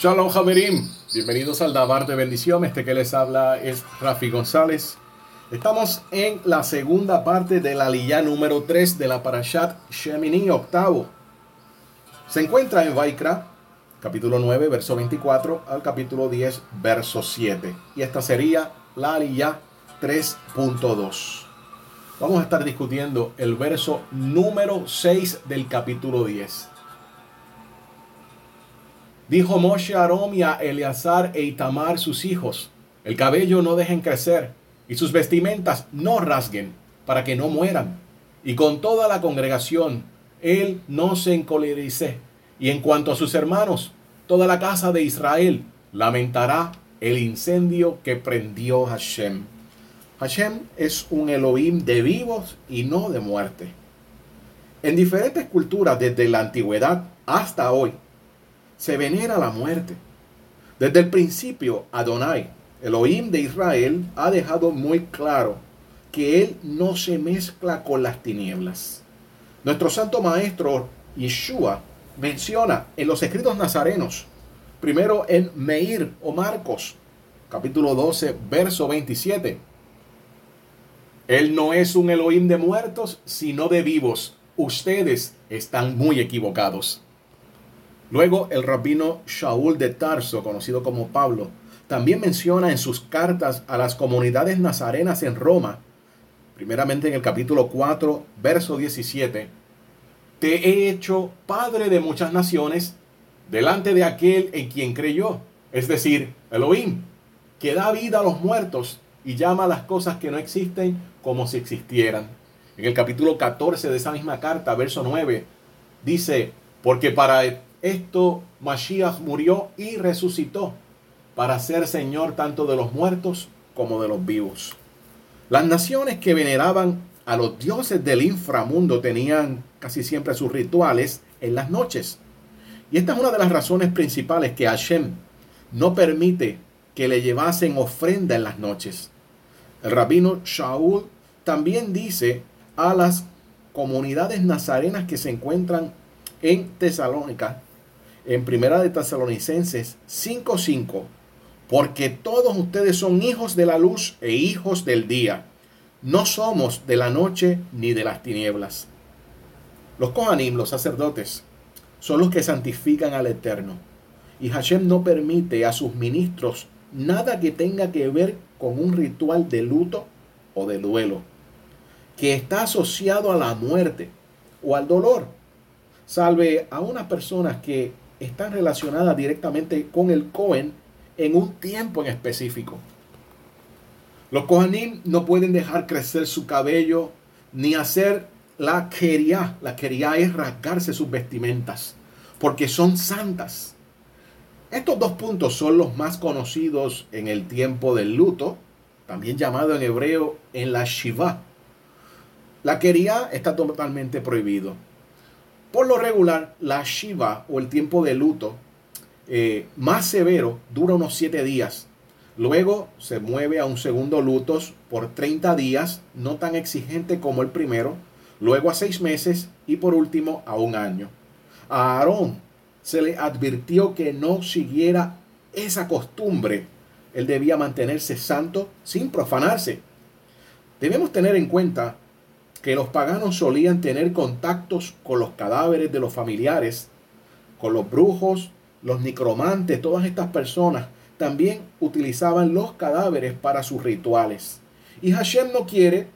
Shalom Javerim, bienvenidos al Dabar de Bendición. Este que les habla es Rafi González. Estamos en la segunda parte de la lilla número 3 de la Parashat Shemini, octavo. Se encuentra en Vaikra, capítulo 9, verso 24, al capítulo 10, verso 7. Y esta sería la lilla 3.2. Vamos a estar discutiendo el verso número 6 del capítulo 10. Dijo Moshe a Aarón y a Eleazar e Itamar sus hijos, el cabello no dejen crecer y sus vestimentas no rasguen para que no mueran. Y con toda la congregación, él no se encolerice. Y en cuanto a sus hermanos, toda la casa de Israel lamentará el incendio que prendió Hashem. Hashem es un Elohim de vivos y no de muerte. En diferentes culturas desde la antigüedad hasta hoy, se venera la muerte. Desde el principio, Adonai, Elohim de Israel, ha dejado muy claro que Él no se mezcla con las tinieblas. Nuestro santo maestro Yeshua menciona en los escritos nazarenos, primero en Meir o Marcos, capítulo 12, verso 27. Él no es un Elohim de muertos, sino de vivos. Ustedes están muy equivocados. Luego el rabino Shaul de Tarso, conocido como Pablo, también menciona en sus cartas a las comunidades nazarenas en Roma, primeramente en el capítulo 4, verso 17, Te he hecho padre de muchas naciones delante de aquel en quien creyó, es decir, Elohim, que da vida a los muertos y llama a las cosas que no existen como si existieran. En el capítulo 14 de esa misma carta, verso 9, dice, porque para esto Mashiach murió y resucitó para ser Señor tanto de los muertos como de los vivos. Las naciones que veneraban a los dioses del inframundo tenían casi siempre sus rituales en las noches. Y esta es una de las razones principales que Hashem no permite que le llevasen ofrenda en las noches. El rabino Shaul también dice a las comunidades nazarenas que se encuentran en Tesalónica en Primera de Tesalonicenses 5:5, porque todos ustedes son hijos de la luz e hijos del día. No somos de la noche ni de las tinieblas. Los Kohanim, los sacerdotes, son los que santifican al Eterno. Y Hashem no permite a sus ministros nada que tenga que ver con un ritual de luto o de duelo, que está asociado a la muerte o al dolor. Salve a unas personas que están relacionadas directamente con el Cohen en un tiempo en específico. Los Kohanim no pueden dejar crecer su cabello ni hacer la quería. La quería es rasgarse sus vestimentas porque son santas. Estos dos puntos son los más conocidos en el tiempo del luto, también llamado en hebreo en la Shiva. La quería está totalmente prohibido. Por lo regular, la Shiva o el tiempo de luto eh, más severo dura unos 7 días. Luego se mueve a un segundo luto por 30 días, no tan exigente como el primero. Luego a 6 meses y por último a un año. A Aarón se le advirtió que no siguiera esa costumbre. Él debía mantenerse santo sin profanarse. Debemos tener en cuenta que los paganos solían tener contactos con los cadáveres de los familiares, con los brujos, los necromantes, todas estas personas también utilizaban los cadáveres para sus rituales. Y Hashem no quiere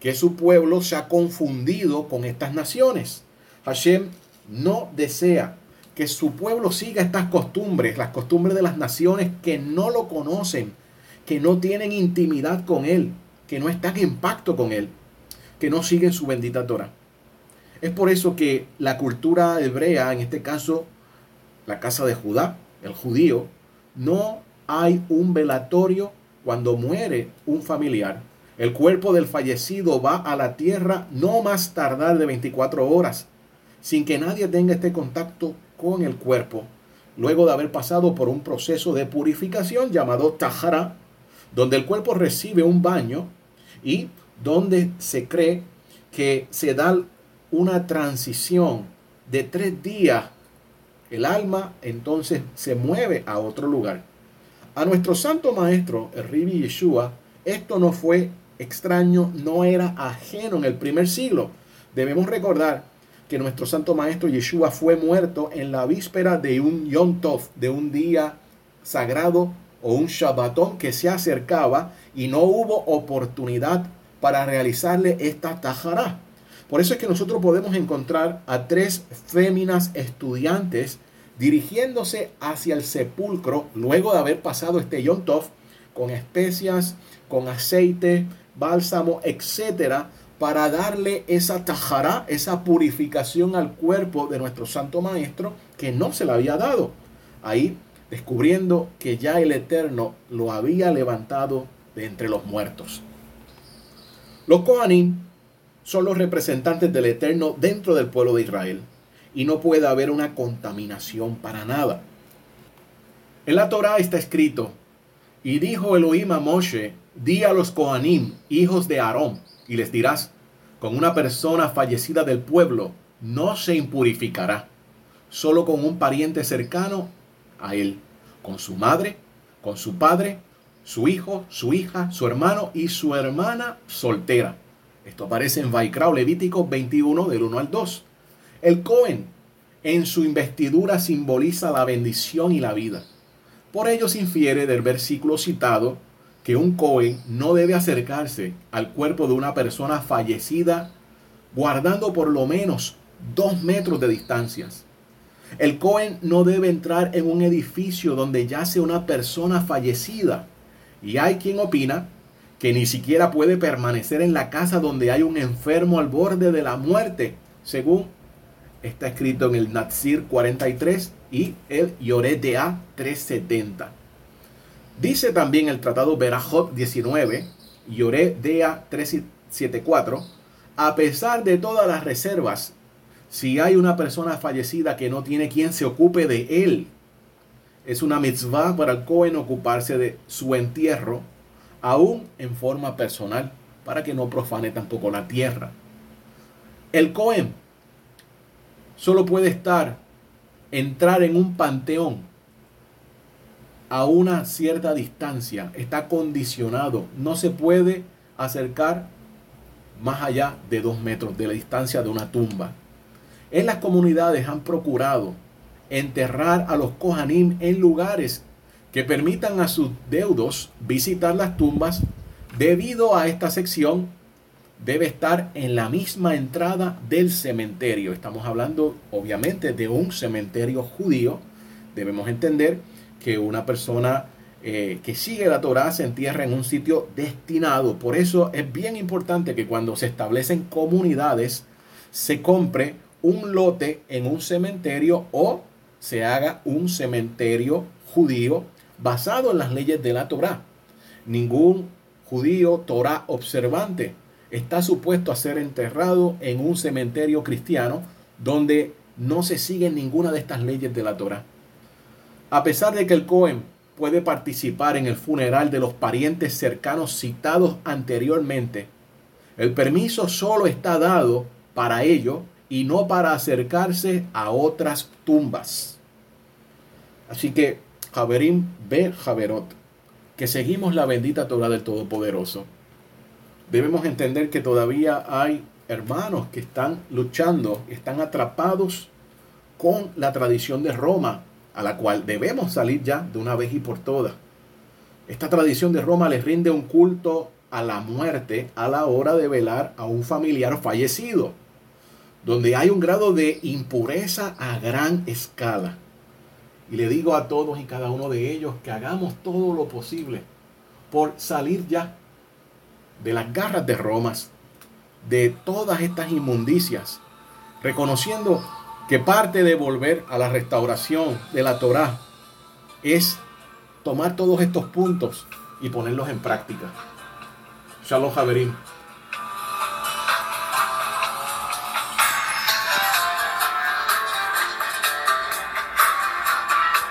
que su pueblo sea confundido con estas naciones. Hashem no desea que su pueblo siga estas costumbres, las costumbres de las naciones que no lo conocen, que no tienen intimidad con Él, que no están en pacto con Él que no siguen su bendita Torah. Es por eso que la cultura hebrea, en este caso la casa de Judá, el judío, no hay un velatorio cuando muere un familiar. El cuerpo del fallecido va a la tierra no más tardar de 24 horas, sin que nadie tenga este contacto con el cuerpo, luego de haber pasado por un proceso de purificación llamado Tahara, donde el cuerpo recibe un baño y donde se cree que se da una transición de tres días el alma entonces se mueve a otro lugar. A nuestro santo maestro, el Ribi Yeshua, esto no fue extraño, no era ajeno en el primer siglo. Debemos recordar que nuestro santo maestro Yeshua fue muerto en la víspera de un Yom Tov, de un día sagrado o un Shabbatón que se acercaba y no hubo oportunidad para realizarle esta tajara. Por eso es que nosotros podemos encontrar a tres féminas estudiantes dirigiéndose hacia el sepulcro luego de haber pasado este Yom Tov con especias, con aceite, bálsamo, etcétera, para darle esa tajara, esa purificación al cuerpo de nuestro Santo Maestro que no se le había dado. Ahí descubriendo que ya el Eterno lo había levantado de entre los muertos. Los Kohanim son los representantes del Eterno dentro del pueblo de Israel y no puede haber una contaminación para nada. En la Torah está escrito, y dijo Elohim a Moshe, di a los Kohanim, hijos de Aarón, y les dirás, con una persona fallecida del pueblo no se impurificará, solo con un pariente cercano a él, con su madre, con su padre, su hijo, su hija, su hermano y su hermana soltera. Esto aparece en Vaikrao Levítico 21 del 1 al 2. El Cohen en su investidura simboliza la bendición y la vida. Por ello se infiere del versículo citado que un Cohen no debe acercarse al cuerpo de una persona fallecida guardando por lo menos dos metros de distancias. El Cohen no debe entrar en un edificio donde yace una persona fallecida. Y hay quien opina que ni siquiera puede permanecer en la casa donde hay un enfermo al borde de la muerte, según está escrito en el Natsir 43 y el Yoredea 370. Dice también el tratado Berajot 19, Yoredea 374, a pesar de todas las reservas si hay una persona fallecida que no tiene quien se ocupe de él, es una mitzvah para el Cohen ocuparse de su entierro, aún en forma personal, para que no profane tampoco la tierra. El Cohen solo puede estar, entrar en un panteón a una cierta distancia, está condicionado, no se puede acercar más allá de dos metros de la distancia de una tumba. En las comunidades han procurado enterrar a los Kohanim en lugares que permitan a sus deudos visitar las tumbas. Debido a esta sección, debe estar en la misma entrada del cementerio. Estamos hablando obviamente de un cementerio judío. Debemos entender que una persona eh, que sigue la Torah se entierra en un sitio destinado. Por eso es bien importante que cuando se establecen comunidades se compre un lote en un cementerio o se haga un cementerio judío basado en las leyes de la Torah. Ningún judío Torah observante está supuesto a ser enterrado en un cementerio cristiano donde no se siguen ninguna de estas leyes de la Torah. A pesar de que el Cohen puede participar en el funeral de los parientes cercanos citados anteriormente, el permiso solo está dado para ello y no para acercarse a otras tumbas. Así que, Javerim ve Javerot, que seguimos la bendita Torah del Todopoderoso, debemos entender que todavía hay hermanos que están luchando, están atrapados con la tradición de Roma, a la cual debemos salir ya de una vez y por todas. Esta tradición de Roma les rinde un culto a la muerte a la hora de velar a un familiar fallecido donde hay un grado de impureza a gran escala. Y le digo a todos y cada uno de ellos que hagamos todo lo posible por salir ya de las garras de Romas, de todas estas inmundicias, reconociendo que parte de volver a la restauración de la Torá es tomar todos estos puntos y ponerlos en práctica. Shalom Javerín.